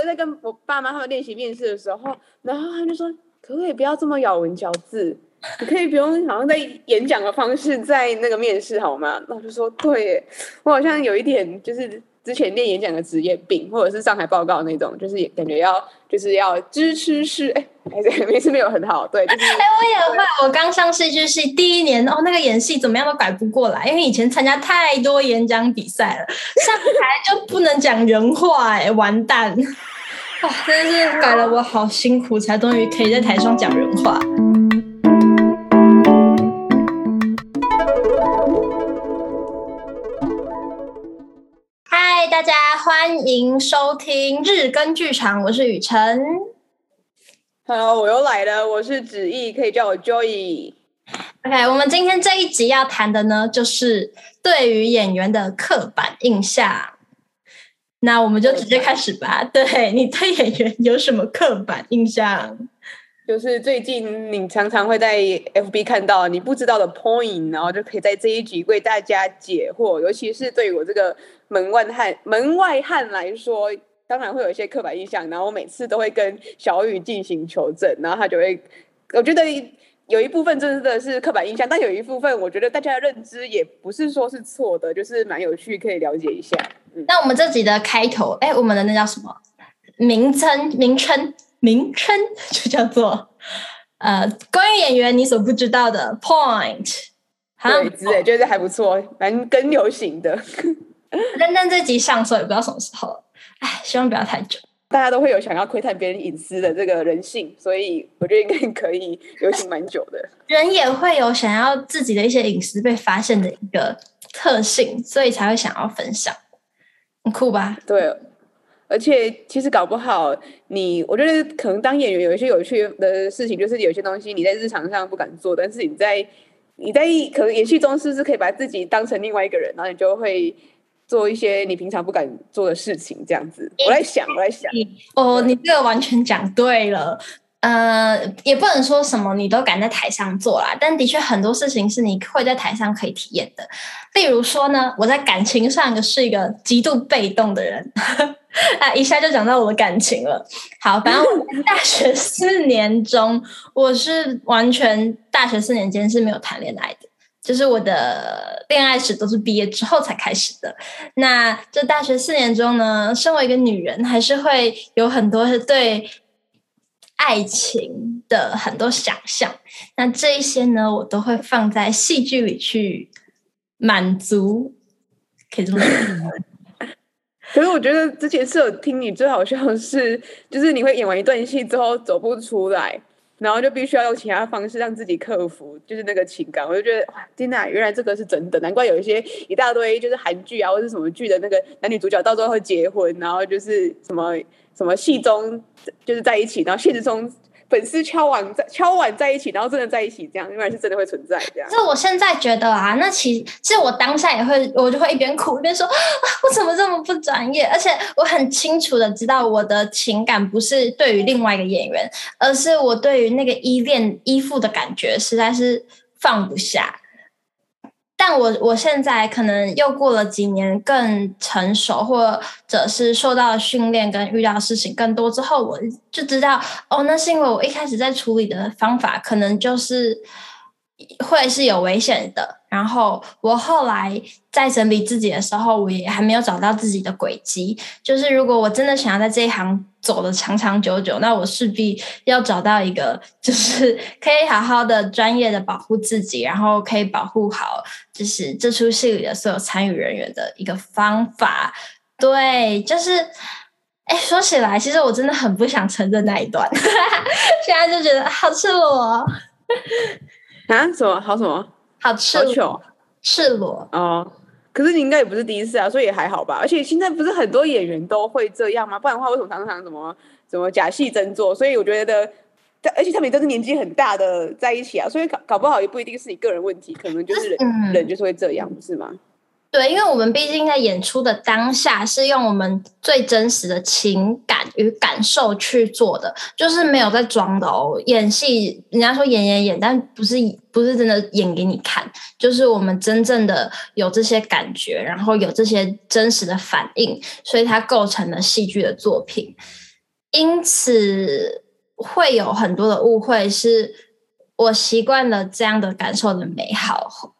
我在跟我爸妈他们练习面试的时候，然后他就说，可不可以不要这么咬文嚼字？你可以不用好像在演讲的方式在那个面试好吗？然后就说，对，我好像有一点就是。之前练演讲的职业病，或者是上台报告那种，就是感觉要就是要支持是哎，还是没有很好，对。哎、就是，我也会，我刚上戏剧系第一年哦，那个演戏怎么样都改不过来，因为以前参加太多演讲比赛了，上台就不能讲人话，哎，完蛋！哇、哦，真的是改了我好辛苦，才终于可以在台上讲人话。大家欢迎收听日更剧场，我是雨辰。Hello，我又来了，我是子毅，可以叫我 Joy。OK，我们今天这一集要谈的呢，就是对于演员的刻板印象。那我们就直接开始吧。对，对你对演员有什么刻板印象？就是最近你常常会在 FB 看到你不知道的 point，然后就可以在这一集为大家解惑。尤其是对于我这个。门外汉，门外汉来说，当然会有一些刻板印象。然后我每次都会跟小雨进行求证，然后他就会，我觉得有一部分真的是刻板印象，但有一部分我觉得大家的认知也不是说是错的，就是蛮有趣，可以了解一下。嗯、那我们这集的开头，哎，我们的那叫什么名称？名称？名称 就叫做呃，关于演员你所不知道的 point。对，之类，觉得还不错，蛮跟流行的。但但这集上时候也不知道什么时候，哎，希望不要太久。大家都会有想要窥探别人隐私的这个人性，所以我觉得应该可以流行蛮久的。人也会有想要自己的一些隐私被发现的一个特性，所以才会想要分享，很酷吧？对，而且其实搞不好你，我觉得可能当演员有一些有趣的事情，就是有些东西你在日常上不敢做，但是你在你在可能演戏中是不是可以把自己当成另外一个人，然后你就会。做一些你平常不敢做的事情，这样子，我在想，我在想。哦，你这个完全讲对了。呃，也不能说什么你都敢在台上做啦，但的确很多事情是你会在台上可以体验的。例如说呢，我在感情上是一个极度被动的人，啊，一下就讲到我的感情了。好，反正我大学四年中，我是完全大学四年间是没有谈恋爱的。就是我的恋爱史都是毕业之后才开始的。那这大学四年中呢，身为一个女人，还是会有很多对爱情的很多想象。那这一些呢，我都会放在戏剧里去满足。可以这么说。可是我觉得之前是有听你最好笑的是，就是你会演完一段戏之后走不出来。然后就必须要用其他方式让自己克服，就是那个情感。我就觉得哇，天呐，原来这个是真的，难怪有一些一大堆就是韩剧啊，或者什么剧的那个男女主角到最后会结婚，然后就是什么什么戏中就是在一起，然后现实中。粉丝敲碗在敲碗在一起，然后真的在一起，这样应该是真的会存在这样。这我现在觉得啊，那其其实我当下也会，我就会一边哭一边说啊，我怎么这么不专业？而且我很清楚的知道，我的情感不是对于另外一个演员，而是我对于那个依恋依附的感觉实在是放不下。但我我现在可能又过了几年更成熟，或者是受到训练跟遇到事情更多之后，我就知道哦，那是因为我一开始在处理的方法可能就是会是有危险的。然后我后来在整理自己的时候，我也还没有找到自己的轨迹。就是如果我真的想要在这一行走的长长久久，那我势必要找到一个，就是 可以好好的专业的保护自己，然后可以保护好，就是这出戏里的所有参与人员的一个方法。对，就是，哎，说起来，其实我真的很不想承认那一段，现在就觉得好赤裸啊！什么？好什么？好赤裸，赤裸哦。可是你应该也不是第一次啊，所以也还好吧。而且现在不是很多演员都会这样吗？不然的话，为什么常常什么什么假戏真做？所以我觉得，而且他们都是年纪很大的在一起啊，所以搞搞不好也不一定是你个人问题，可能就是人、嗯、人就是会这样，不是吗？对，因为我们毕竟在演出的当下是用我们最真实的情感与感受去做的，就是没有在装的哦。演戏，人家说演演演，但不是不是真的演给你看，就是我们真正的有这些感觉，然后有这些真实的反应，所以它构成了戏剧的作品。因此会有很多的误会，是我习惯了这样的感受的美好。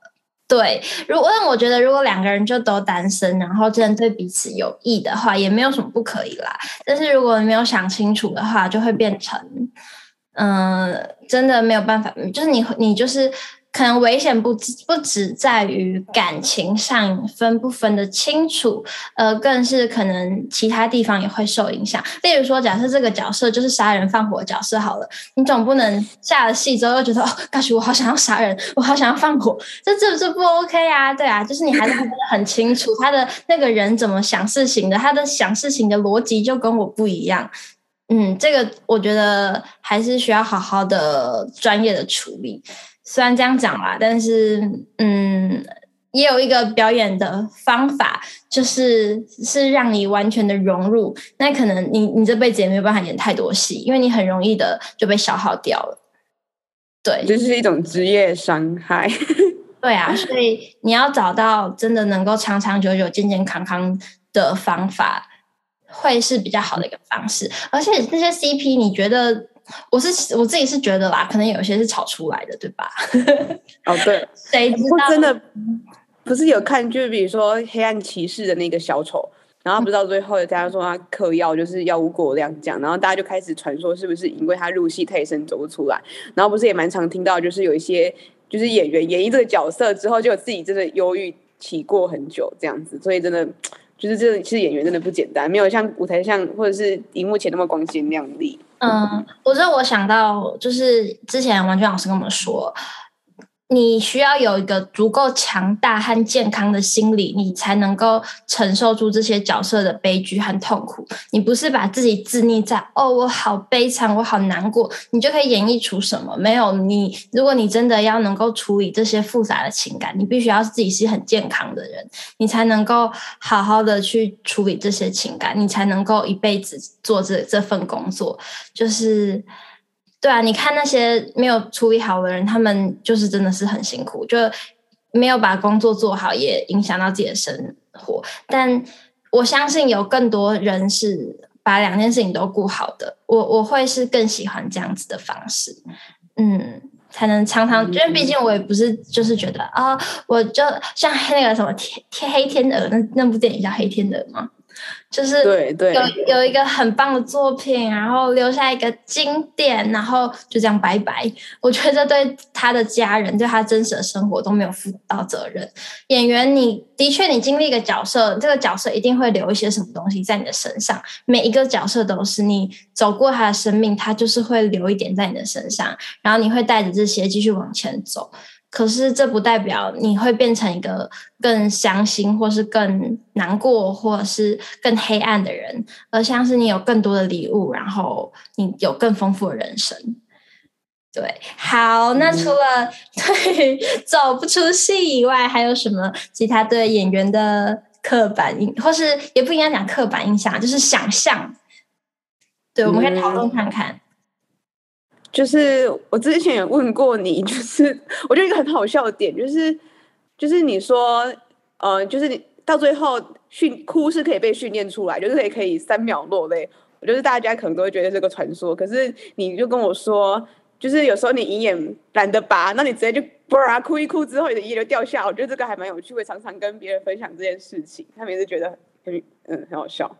对，如果我觉得如果两个人就都单身，然后真的对彼此有益的话，也没有什么不可以啦。但是如果你没有想清楚的话，就会变成，嗯、真的没有办法，就是你你就是。可能危险不只不只在于感情上分不分得清楚，呃，更是可能其他地方也会受影响。例如说，假设这个角色就是杀人放火角色好了，你总不能下了戏之后又觉得哦，高许我好想要杀人，我好想要放火，这这这不 OK 啊？对啊，就是你还是分得很清楚他的那个人怎么想事情的，他的想事情的逻辑就跟我不一样。嗯，这个我觉得还是需要好好的专业的处理。虽然这样讲啦，但是嗯，也有一个表演的方法，就是是让你完全的融入。那可能你你这辈子也没有办法演太多戏，因为你很容易的就被消耗掉了。对，这是一种职业伤害。对啊，所以你要找到真的能够长长久久、健健康康的方法，会是比较好的一个方式。而且那些 CP，你觉得？我是我自己是觉得啦，可能有些是炒出来的，对吧？哦，对，谁知道？真的不是有看，就是比如说《黑暗骑士》的那个小丑，然后不知道最后大家说他嗑药，就是药物过量这样，然后大家就开始传说是不是因为他入戏太深走不出来，然后不是也蛮常听到，就是有一些就是演员演绎这个角色之后，就有自己真的忧郁起过很久这样子，所以真的。就是这其实演员真的不简单，没有像舞台上或者是荧幕前那么光鲜亮丽。嗯，我知道我想到就是之前王娟老师跟我们说。你需要有一个足够强大和健康的心理，你才能够承受住这些角色的悲剧和痛苦。你不是把自己自溺在“哦，我好悲惨，我好难过”，你就可以演绎出什么？没有你，如果你真的要能够处理这些复杂的情感，你必须要自己是很健康的人，你才能够好好的去处理这些情感，你才能够一辈子做这这份工作，就是。对啊，你看那些没有处理好的人，他们就是真的是很辛苦，就没有把工作做好，也影响到自己的生活。但我相信有更多人是把两件事情都顾好的。我我会是更喜欢这样子的方式，嗯，才能常常，因为毕竟我也不是就是觉得啊、哦，我就像那个什么天天黑天鹅那那部电影叫《黑天鹅》吗？就是对对，有有一个很棒的作品，然后留下一个经典，然后就这样拜拜。我觉得对他的家人，对他真实的生活都没有负到责任。演员，你的确你经历一个角色，这个角色一定会留一些什么东西在你的身上。每一个角色都是你走过他的生命，他就是会留一点在你的身上，然后你会带着这些继续往前走。可是这不代表你会变成一个更伤心，或是更难过，或者是更黑暗的人，而像是你有更多的礼物，然后你有更丰富的人生。对，好，那除了对走不出戏以外，还有什么其他对演员的刻板印，或是也不应该讲刻板印象，就是想象。对，我们可以讨论看看。嗯就是我之前有问过你，就是我觉得一个很好笑的点，就是就是你说，呃，就是你到最后训哭是可以被训练出来，就是可以可以三秒落泪。我觉得大家可能都会觉得这个传说，可是你就跟我说，就是有时候你一眼懒得拔，那你直接就吧哭一哭之后，你的眼就掉下。我觉得这个还蛮有趣，会常常跟别人分享这件事情，他们也是觉得很嗯很好笑。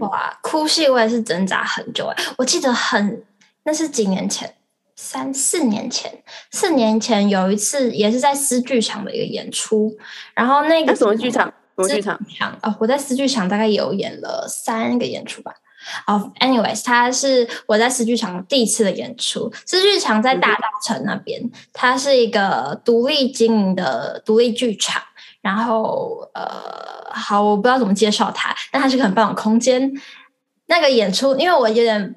哇，哭戏我也是挣扎很久哎，我记得很。那是几年前，三四年前，四年前有一次也是在丝剧场的一个演出，然后那个什么剧场？什么剧场？哦，我在丝剧场大概有演了三个演出吧。哦，anyways，它是我在丝剧场第一次的演出。丝剧场在大稻城那边，它是一个独立经营的独立剧场。然后，呃，好，我不知道怎么介绍它，但它是个很棒的空间。那个演出，因为我有点。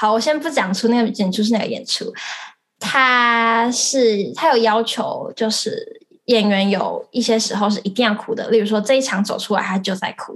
好，我先不讲出那个演出是哪个演出，他是他有要求，就是演员有一些时候是一定要哭的，例如说这一场走出来，他就在哭，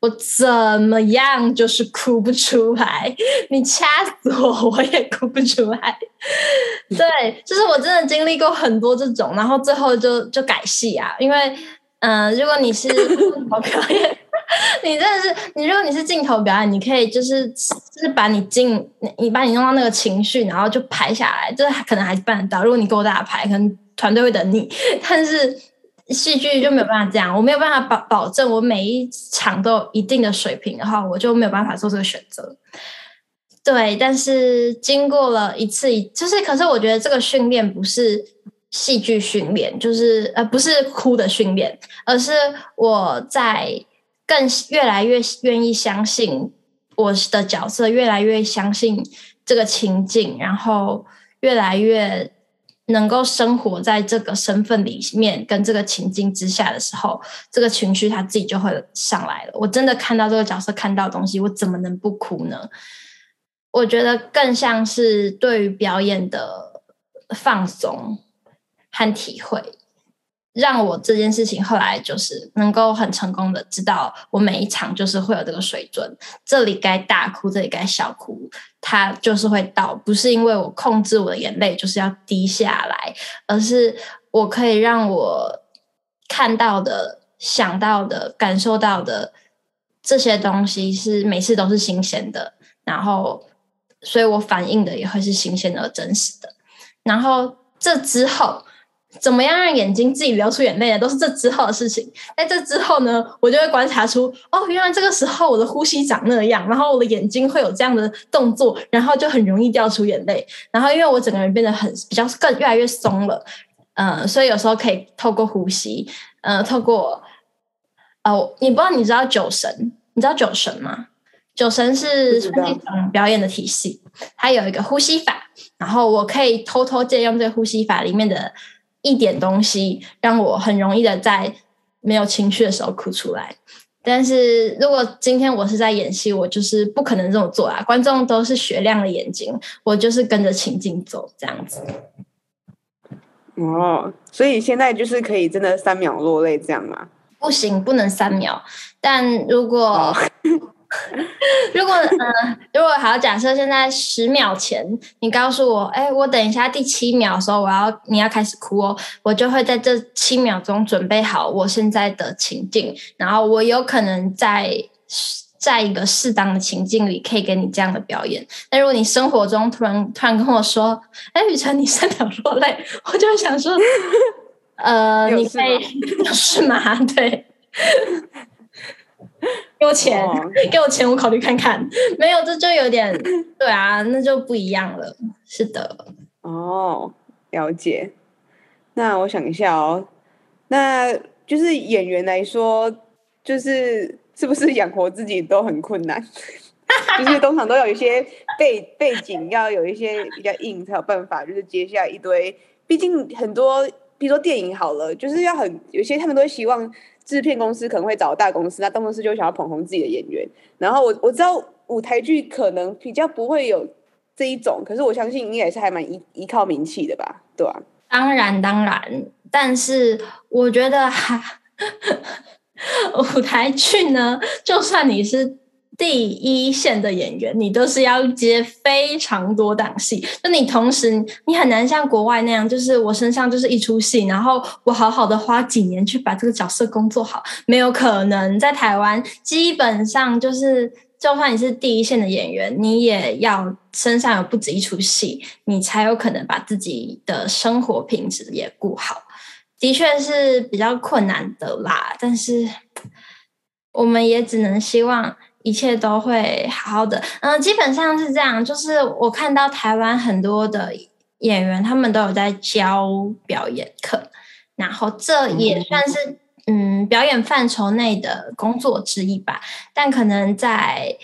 我怎么样就是哭不出来，你掐死我我也哭不出来，对，就是我真的经历过很多这种，然后最后就就改戏啊，因为嗯、呃，如果你是表 演。你真的是，你如果你是镜头表演，你可以就是就是把你进你把你弄到那个情绪，然后就拍下来，这可能还是办得到。如果你够大牌，可能团队会等你。但是戏剧就没有办法这样，我没有办法保保证我每一场都有一定的水平的话，我就没有办法做这个选择。对，但是经过了一次，就是可是我觉得这个训练不是。戏剧训练就是呃，不是哭的训练，而是我在更越来越愿意相信我的角色，越来越相信这个情境，然后越来越能够生活在这个身份里面跟这个情境之下的时候，这个情绪它自己就会上来了。我真的看到这个角色看到东西，我怎么能不哭呢？我觉得更像是对于表演的放松。和体会，让我这件事情后来就是能够很成功的知道，我每一场就是会有这个水准，这里该大哭，这里该小哭，它就是会到，不是因为我控制我的眼泪就是要滴下来，而是我可以让我看到的、想到的、感受到的这些东西是每次都是新鲜的，然后，所以我反应的也会是新鲜而真实的，然后这之后。怎么样让眼睛自己流出眼泪呢？都是这之后的事情。在这之后呢，我就会观察出，哦，原来这个时候我的呼吸长那样，然后我的眼睛会有这样的动作，然后就很容易掉出眼泪。然后因为我整个人变得很比较更越来越松了，呃，所以有时候可以透过呼吸，呃，透过，哦，你不知道你知道酒神？你知道酒神吗？酒神是是那种表演的体系，它有一个呼吸法，然后我可以偷偷借用这个呼吸法里面的。一点东西让我很容易的在没有情绪的时候哭出来，但是如果今天我是在演戏，我就是不可能这么做啊！观众都是雪亮的眼睛，我就是跟着情境走这样子。哦，所以现在就是可以真的三秒落泪这样吗？不行，不能三秒。但如果、哦 如果呃，如果好，假设现在十秒前你告诉我，哎，我等一下第七秒的时候，我要你要开始哭哦，我就会在这七秒钟准备好我现在的情境，然后我有可能在在一个适当的情境里可以给你这样的表演。但如果你生活中突然突然跟我说，哎，雨辰你三秒落泪，我就想说，呃，你可以 是吗？对。给我钱，哦、给我钱，我考虑看看。没有，这就有点对啊，那就不一样了。是的，哦，了解。那我想一下哦，那就是演员来说，就是是不是养活自己都很困难？就是通常都有一些背背景，要有一些比较硬才有办法，就是接下一堆。毕竟很多，比如说电影好了，就是要很有些，他们都希望。制片公司可能会找大公司，那大公司就想要捧红自己的演员。然后我我知道舞台剧可能比较不会有这一种，可是我相信应该也是还蛮依依靠名气的吧，对吧？当然当然，但是我觉得哈，舞台剧呢，就算你是。第一线的演员，你都是要接非常多档戏，就你同时你很难像国外那样，就是我身上就是一出戏，然后我好好的花几年去把这个角色工作好，没有可能。在台湾，基本上就是，就算你是第一线的演员，你也要身上有不止一出戏，你才有可能把自己的生活品质也顾好。的确是比较困难的啦，但是我们也只能希望。一切都会好好的，嗯，基本上是这样。就是我看到台湾很多的演员，他们都有在教表演课，然后这也算是嗯表演范畴内的工作之一吧。但可能在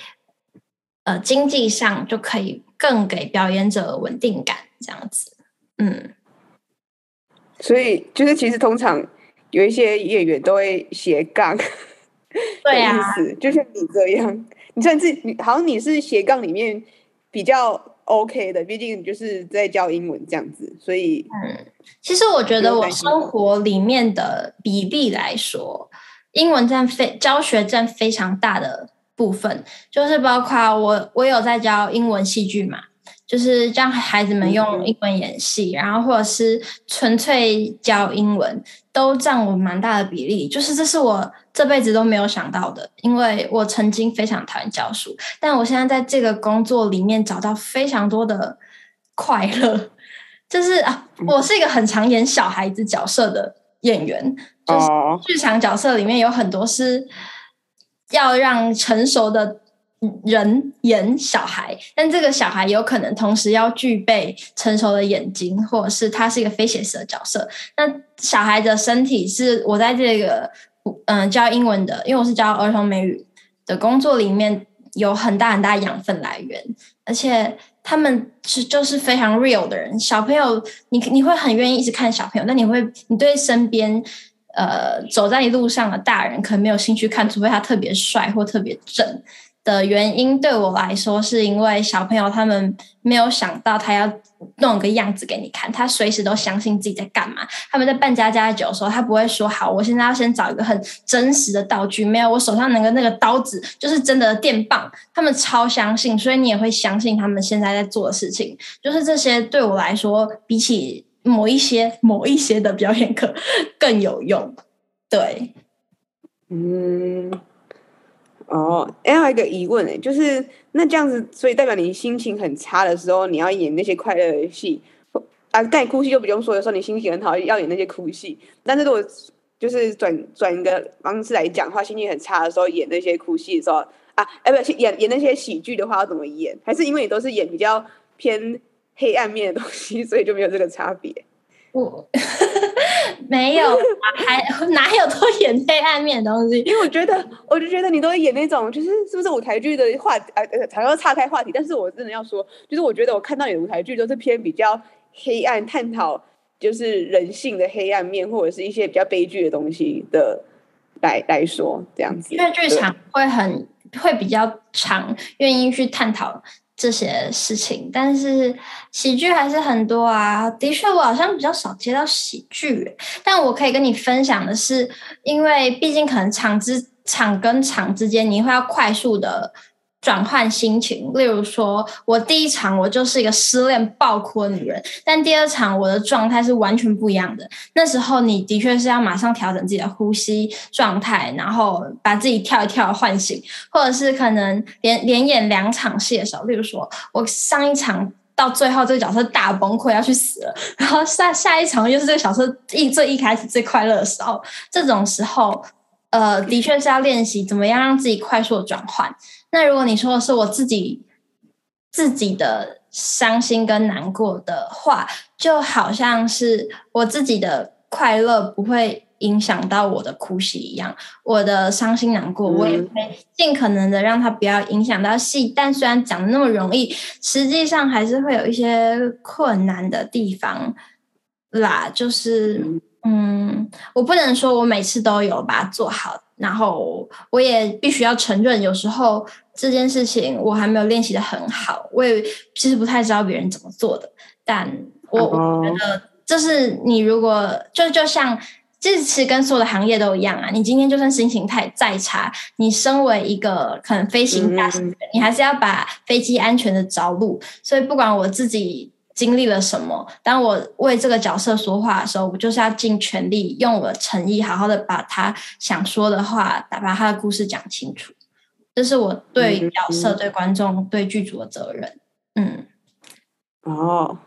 呃经济上就可以更给表演者稳定感，这样子。嗯，所以就是其实通常有一些演员都会斜杠。对呀、啊，就像你这样，你算是你好像你是斜杠里面比较 OK 的，毕竟你就是在教英文这样子，所以嗯，其实我觉得我生活里面的比例来说，英文占非教学占非常大的部分，就是包括我我有在教英文戏剧嘛，就是让孩子们用英文演戏，然后或者是纯粹教英文，都占我蛮大的比例。就是这是我这辈子都没有想到的，因为我曾经非常讨厌教书，但我现在在这个工作里面找到非常多的快乐。就是啊，我是一个很常演小孩子角色的演员，就是剧场角色里面有很多是要让成熟的。人演小孩，但这个小孩有可能同时要具备成熟的眼睛，或者是他是一个非写实的角色。那小孩的身体是我在这个嗯、教英文的，因为我是教儿童美语的工作里面有很大很大养分来源，而且他们是就是非常 real 的人。小朋友，你你会很愿意一直看小朋友，但你会你对身边呃走在你路上的大人可能没有兴趣看，除非他特别帅或特别正。的原因对我来说，是因为小朋友他们没有想到他要弄个样子给你看，他随时都相信自己在干嘛。他们在扮家家酒的时候，他不会说好，我现在要先找一个很真实的道具，没有，我手上那个那个刀子就是真的电棒。他们超相信，所以你也会相信他们现在在做的事情。就是这些对我来说，比起某一些某一些的表演课 更有用。对，嗯。哦，哎，还有一个疑问哎，就是那这样子，所以代表你心情很差的时候，你要演那些快乐的戏啊？带哭戏就不用说，有时候你心情很好，要演那些哭戏。但是如果就是转转一个方式来讲的话，心情很差的时候演那些哭戏的时候啊，哎，不要，演演那些喜剧的话要怎么演？还是因为你都是演比较偏黑暗面的东西，所以就没有这个差别？我 没有，还 哪有多演黑暗面的东西？因为我觉得，我就觉得你都会演那种，就是是不是舞台剧的话，呃呃，常要岔开话题。但是我真的要说，就是我觉得我看到你的舞台剧都是偏比较黑暗，探讨就是人性的黑暗面，或者是一些比较悲剧的东西的来来说这样子。因为剧场会很会比较长，愿意去探讨。这些事情，但是喜剧还是很多啊。的确，我好像比较少接到喜剧，但我可以跟你分享的是，因为毕竟可能场之场跟场之间，你会要快速的。转换心情，例如说，我第一场我就是一个失恋爆哭的女人，但第二场我的状态是完全不一样的。那时候你的确是要马上调整自己的呼吸状态，然后把自己跳一跳唤醒，或者是可能连连演两场戏的时候，例如说我上一场到最后这个角色大崩溃要去死了，然后下下一场又是这个角色一最一开始最快乐的时候，这种时候，呃，的确是要练习怎么样让自己快速的转换。那如果你说的是我自己自己的伤心跟难过的话，就好像是我自己的快乐不会影响到我的哭戏一样，我的伤心难过，我也会尽可能的让它不要影响到戏。但虽然讲的那么容易，实际上还是会有一些困难的地方啦。就是，嗯，我不能说我每次都有把它做好。然后我也必须要承认，有时候这件事情我还没有练习的很好，我也其实不太知道别人怎么做的。但我我觉得，就是你如果就就像这次跟所有的行业都一样啊，你今天就算心情太再差，你身为一个可能飞行驾驶员，你还是要把飞机安全的着陆。所以不管我自己。经历了什么？当我为这个角色说话的时候，我就是要尽全力，用我的诚意，好好的把他想说的话，把他的故事讲清楚。这是我对角色、嗯、对观众、对剧组的责任。嗯。哦，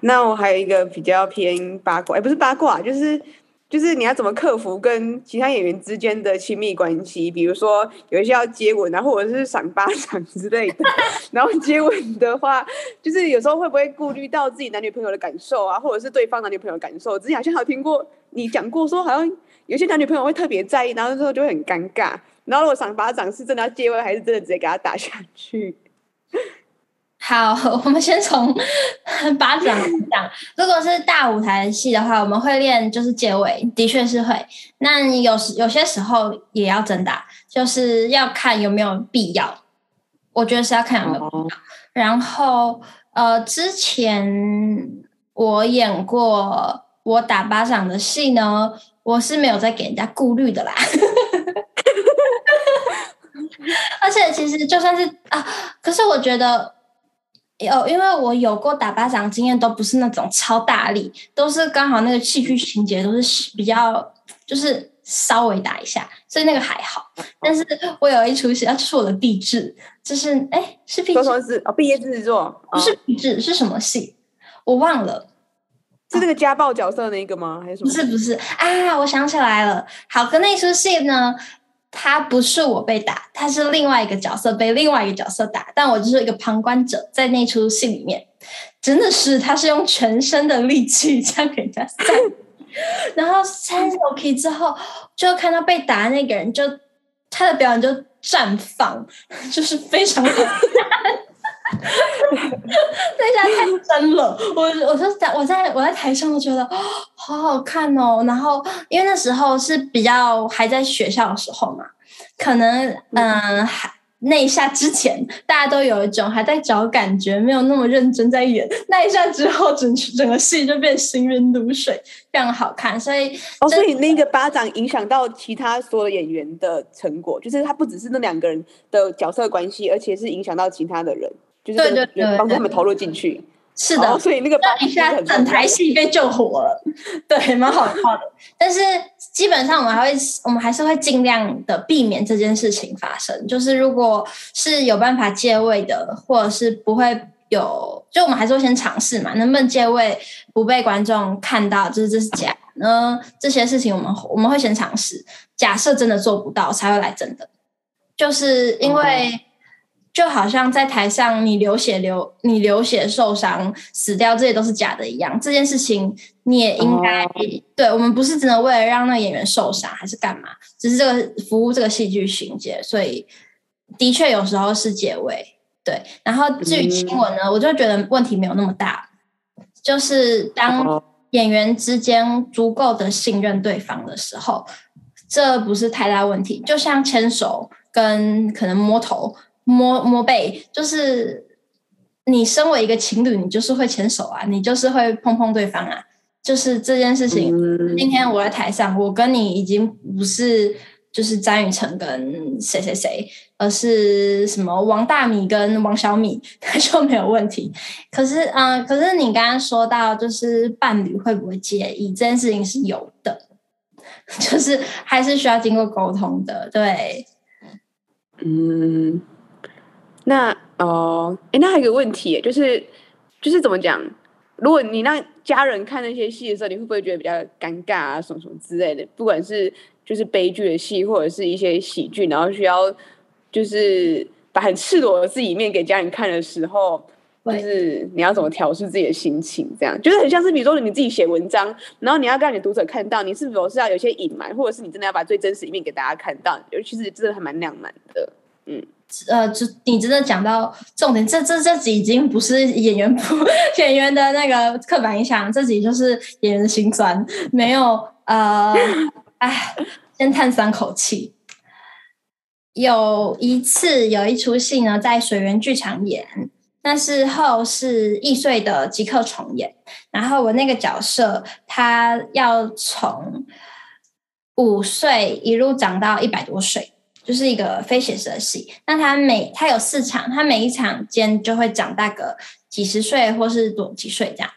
那我还有一个比较偏八卦，也不是八卦，就是。就是你要怎么克服跟其他演员之间的亲密关系，比如说有一些要接吻啊，或者是赏巴掌之类的。然后接吻的话，就是有时候会不会顾虑到自己男女朋友的感受啊，或者是对方男女朋友的感受？之前好像有听过你讲过，说好像有些男女朋友会特别在意，然后之后就会很尴尬。然后如果赏巴掌是真的要接吻，还是真的直接给他打下去？好，我们先从 巴掌讲。如果是大舞台的戏的话，我们会练就是结尾，的确是会。那有时有些时候也要真打，就是要看有没有必要。我觉得是要看有没有必要。Oh. 然后呃，之前我演过我打巴掌的戏呢，我是没有在给人家顾虑的啦。而且其实就算是啊，可是我觉得。有，因为我有过打巴掌经验，都不是那种超大力，都是刚好那个戏剧情节都是比较就是稍微打一下，所以那个还好。但是我有一出戏，啊，这是我的毕制，就是哎，是毕制是哦，毕业制作不是毕制，是什么戏？我忘了，是那个家暴角色那个吗？还是什么？不是不是啊，我想起来了，好，跟那出戏呢。他不是我被打，他是另外一个角色被另外一个角色打，但我就是一个旁观者，在那出戏里面，真的是他是用全身的力气这样给人家扇，然后扇手 k 之后，就看到被打的那个人就他的表演就绽放，就是非常好看。那下太真了，我我就在我在我在台上都觉得 好好看哦。然后因为那时候是比较还在学校的时候嘛，可能嗯还那一下之前大家都有一种还在找感觉，没有那么认真在演。那一下之后，整整个戏就变行云流水，非常好看。所以哦，所以那个巴掌影响到其他所有演员的成果，就是他不只是那两个人的角色关系，而且是影响到其他的人。就是对对对，帮他们投入进去，是的，所以那个一下整台戏被救活了，对，蛮好笑的。但是基本上我们还会，我们还是会尽量的避免这件事情发生。就是如果是有办法借位的，或者是不会有，就我们还是会先尝试嘛，能不能借位不被观众看到，就是这是假呢？这些事情我们我们会先尝试。假设真的做不到，才会来真的，就是因为。就好像在台上你流血流你流血受伤死掉，这些都是假的一样。这件事情你也应该、oh. 对，我们不是只能为了让那个演员受伤还是干嘛，只是这个服务这个戏剧情节，所以的确有时候是结尾。对，然后至于亲吻呢，mm. 我就觉得问题没有那么大，就是当演员之间足够的信任对方的时候，这不是太大问题。就像牵手跟可能摸头。摸摸背，就是你身为一个情侣，你就是会牵手啊，你就是会碰碰对方啊，就是这件事情。嗯、今天我在台上，我跟你已经不是就是张雨晨跟谁谁谁，而是什么王大米跟王小米，那就没有问题。可是，嗯、呃，可是你刚刚说到，就是伴侣会不会介意这件事情是有的，就是还是需要经过沟通的，对，嗯。那哦，哎、呃，那还有个问题，就是就是怎么讲？如果你让家人看那些戏的时候，你会不会觉得比较尴尬啊，什么什么之类的？不管是就是悲剧的戏，或者是一些喜剧，然后需要就是把很赤裸的自己一面给家人看的时候，就是你要怎么调试自己的心情？这样就是很像是比如说你自己写文章，然后你要让你的读者看到，你是否是要有些隐瞒，或者是你真的要把最真实一面给大家看到？尤其是真的还蛮两难的，嗯。呃，就你真的讲到重点，这这这集已经不是演员不 演员的那个刻板印象，这集就是演员心酸。没有呃，哎，先叹三口气。有一次有一出戏呢，在水源剧场演，那时候是易碎的即刻重演，然后我那个角色他要从五岁一路长到一百多岁。就是一个非写实的戏，那他每他有四场，他每一场间就会长大个几十岁或是多几岁这样。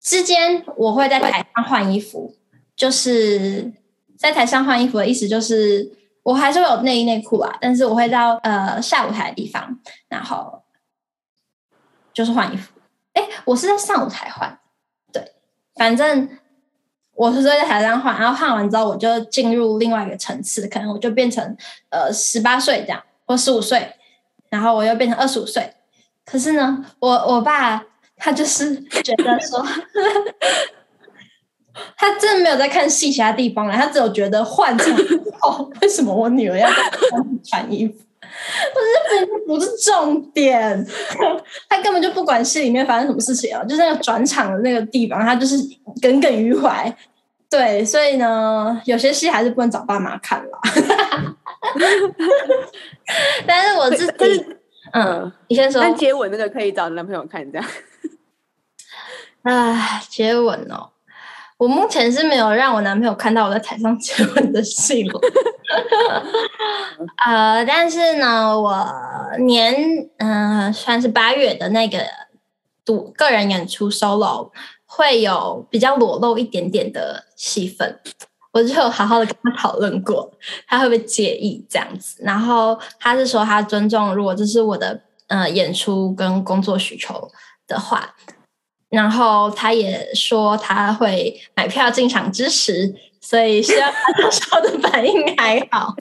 之间我会在台上换衣服，就是在台上换衣服的意思就是我还是会有内衣内裤啊，但是我会到呃下舞台的地方，然后就是换衣服。哎，我是在上舞台换，对，反正。我是在台上换，然后换完之后，我就进入另外一个层次，可能我就变成呃十八岁这样，或十五岁，然后我又变成二十五岁。可是呢，我我爸他就是 觉得说，他真的没有在看戏其他地方了，他只有觉得换成哦，为什么我女儿要在穿衣服？不是，不是重点，他根本就不管戏里面发生什么事情啊，就是那个转场的那个地方，他就是耿耿于怀。对，所以呢，有些戏还是不能找爸妈看了。但是我自己，嗯，你先说。但接吻那个可以找男朋友看，这样。唉，接吻哦，我目前是没有让我男朋友看到我在台上接吻的戏了。呃，但是呢，我年嗯、算是八月的那个独个人演出 solo 会有比较裸露一点点的戏份，我就有好好的跟他讨论过，他会不会介意这样子？然后他是说他尊重，如果这是我的呃演出跟工作需求的话。然后他也说他会买票进场支持，所以希望他到时候的反应还好。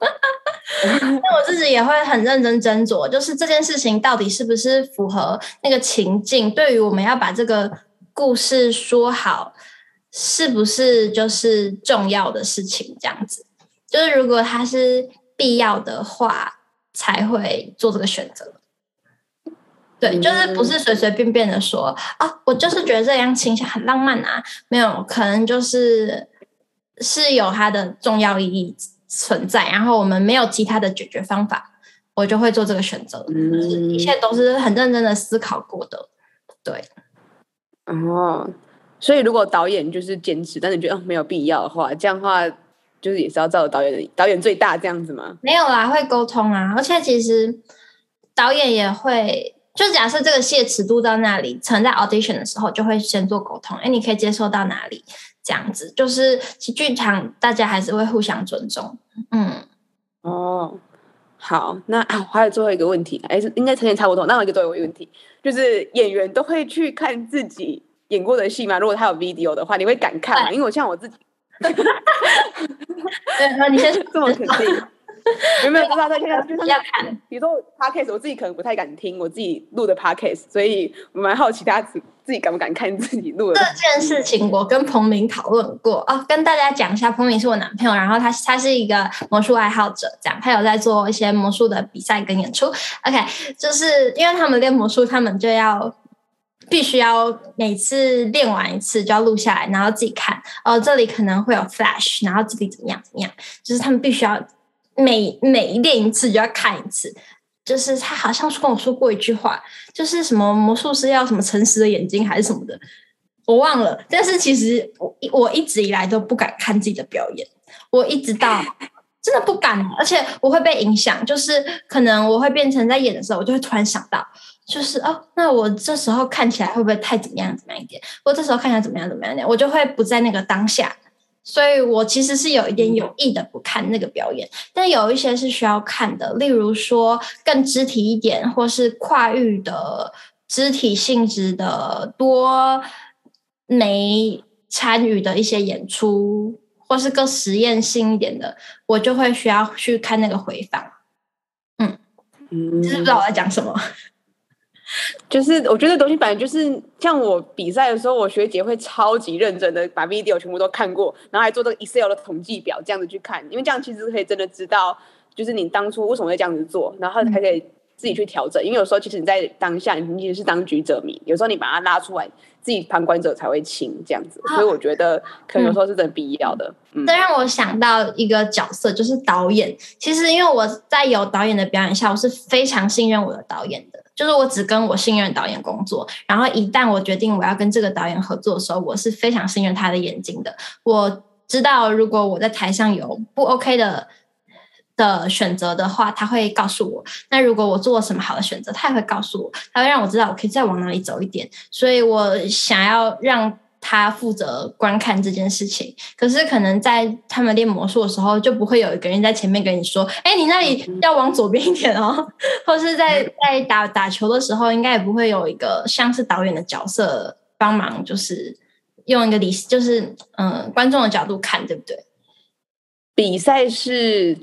那我自己也会很认真斟酌，就是这件事情到底是不是符合那个情境，对于我们要把这个故事说好，是不是就是重要的事情？这样子，就是如果它是必要的话，才会做这个选择。对，就是不是随随便便的说啊，我就是觉得这样倾向很浪漫啊，没有可能就是是有它的重要意义存在，然后我们没有其他的解决方法，我就会做这个选择，嗯，一切都是很认真的思考过的，对。哦，所以如果导演就是坚持，但是觉得没有必要的话，这样的话就是也是要照着导演的导演最大这样子吗？没有啦，会沟通啊，而且其实导演也会。就假设这个戏的尺度到那里，曾在 audition 的时候就会先做沟通。哎，你可以接受到哪里？这样子就是其实剧场大家还是会互相尊重。嗯，哦，好，那啊，还有最后一个问题，哎，应该时间差不多。那我一个最后一个问题，就是演员都会去看自己演过的戏吗？如果他有 video 的话，你会敢看吗？因为我像我自己，对，那你先 这么肯定。有没有知道在看？就是要看，比如说 podcast，我自己可能不太敢听我自己录的 podcast，所以我蛮好奇大家自自己敢不敢看自己录的。这件事情我跟彭明讨论过哦，跟大家讲一下，彭明是我男朋友，然后他他是一个魔术爱好者，这样他有在做一些魔术的比赛跟演出。OK，就是因为他们练魔术，他们就要必须要每次练完一次就要录下来，然后自己看哦，这里可能会有 flash，然后这里怎么样怎么样，就是他们必须要。每每练一次就要看一次，就是他好像跟我说过一句话，就是什么魔术师要什么诚实的眼睛还是什么的，我忘了。但是其实我我一直以来都不敢看自己的表演，我一直到 真的不敢，而且我会被影响，就是可能我会变成在演的时候，我就会突然想到，就是哦，那我这时候看起来会不会太怎么样怎么样一点？我这时候看起来怎么样怎么样一点？我就会不在那个当下。所以我其实是有一点有意的不看那个表演，但有一些是需要看的，例如说更肢体一点，或是跨域的肢体性质的多没参与的一些演出，或是更实验性一点的，我就会需要去看那个回放。嗯，嗯，知不知道我在讲什么？就是我觉得东西本来就是像我比赛的时候，我学姐会超级认真的把 video 全部都看过，然后还做这个 Excel 的统计表，这样子去看，因为这样其实可以真的知道，就是你当初为什么会这样子做，然后还可以自己去调整。因为有时候其实你在当下，你其实是当局者迷，有时候你把它拉出来，自己旁观者才会清这样子。所以我觉得可能有时候是真的必要的。嗯，这让我想到一个角色，就是导演。其实因为我在有导演的表演下，我是非常信任我的导演的。就是我只跟我信任导演工作，然后一旦我决定我要跟这个导演合作的时候，我是非常信任他的眼睛的。我知道如果我在台上有不 OK 的的选择的话，他会告诉我；那如果我做了什么好的选择，他也会告诉我，他会让我知道我可以再往哪里走一点。所以我想要让。他负责观看这件事情，可是可能在他们练魔术的时候，就不会有一个人在前面跟你说：“哎，你那里要往左边一点哦。”或是在在打打球的时候，应该也不会有一个像是导演的角色帮忙，就是用一个理，就是嗯观众的角度看，对不对？比赛是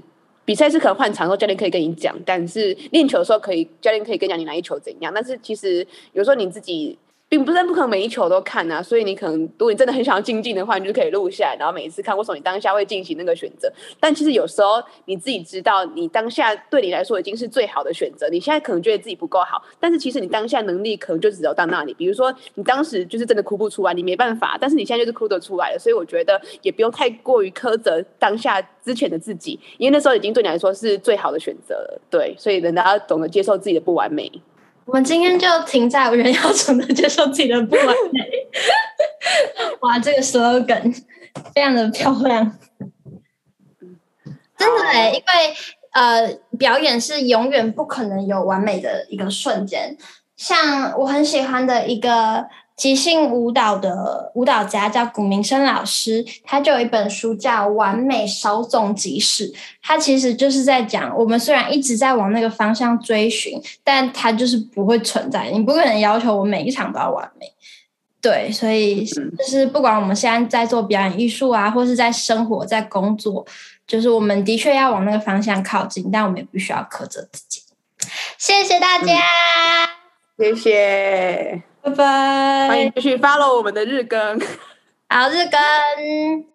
比赛是可能换场的时候，教练可以跟你讲，但是练球的时候可以，教练可以跟你讲你哪一球怎样。但是其实有时候你自己。并不是不可能每一球都看啊，所以你可能如果你真的很想要精进的话，你就可以录下来，然后每一次看为什么你当下会进行那个选择。但其实有时候你自己知道，你当下对你来说已经是最好的选择。你现在可能觉得自己不够好，但是其实你当下能力可能就只有到那里。比如说你当时就是真的哭不出来，你没办法，但是你现在就是哭得出来了。所以我觉得也不用太过于苛责当下之前的自己，因为那时候已经对你来说是最好的选择了。对，所以人家要懂得接受自己的不完美。我们今天就停在人要懂得接受自己的不完美。哇，这个 slogan 非常的漂亮，真的哎，因为呃，表演是永远不可能有完美的一个瞬间。像我很喜欢的一个即兴舞蹈的舞蹈家叫古明生老师，他就有一本书叫《完美稍纵即逝》，他其实就是在讲，我们虽然一直在往那个方向追寻，但它就是不会存在，你不可能要求我每一场都要完美。对，所以就是不管我们现在在做表演艺术啊，或是在生活、在工作，就是我们的确要往那个方向靠近，但我们也必须要克制自己。谢谢大家，嗯、谢谢，拜拜，欢迎继续 follow 我们的日更，好，日更。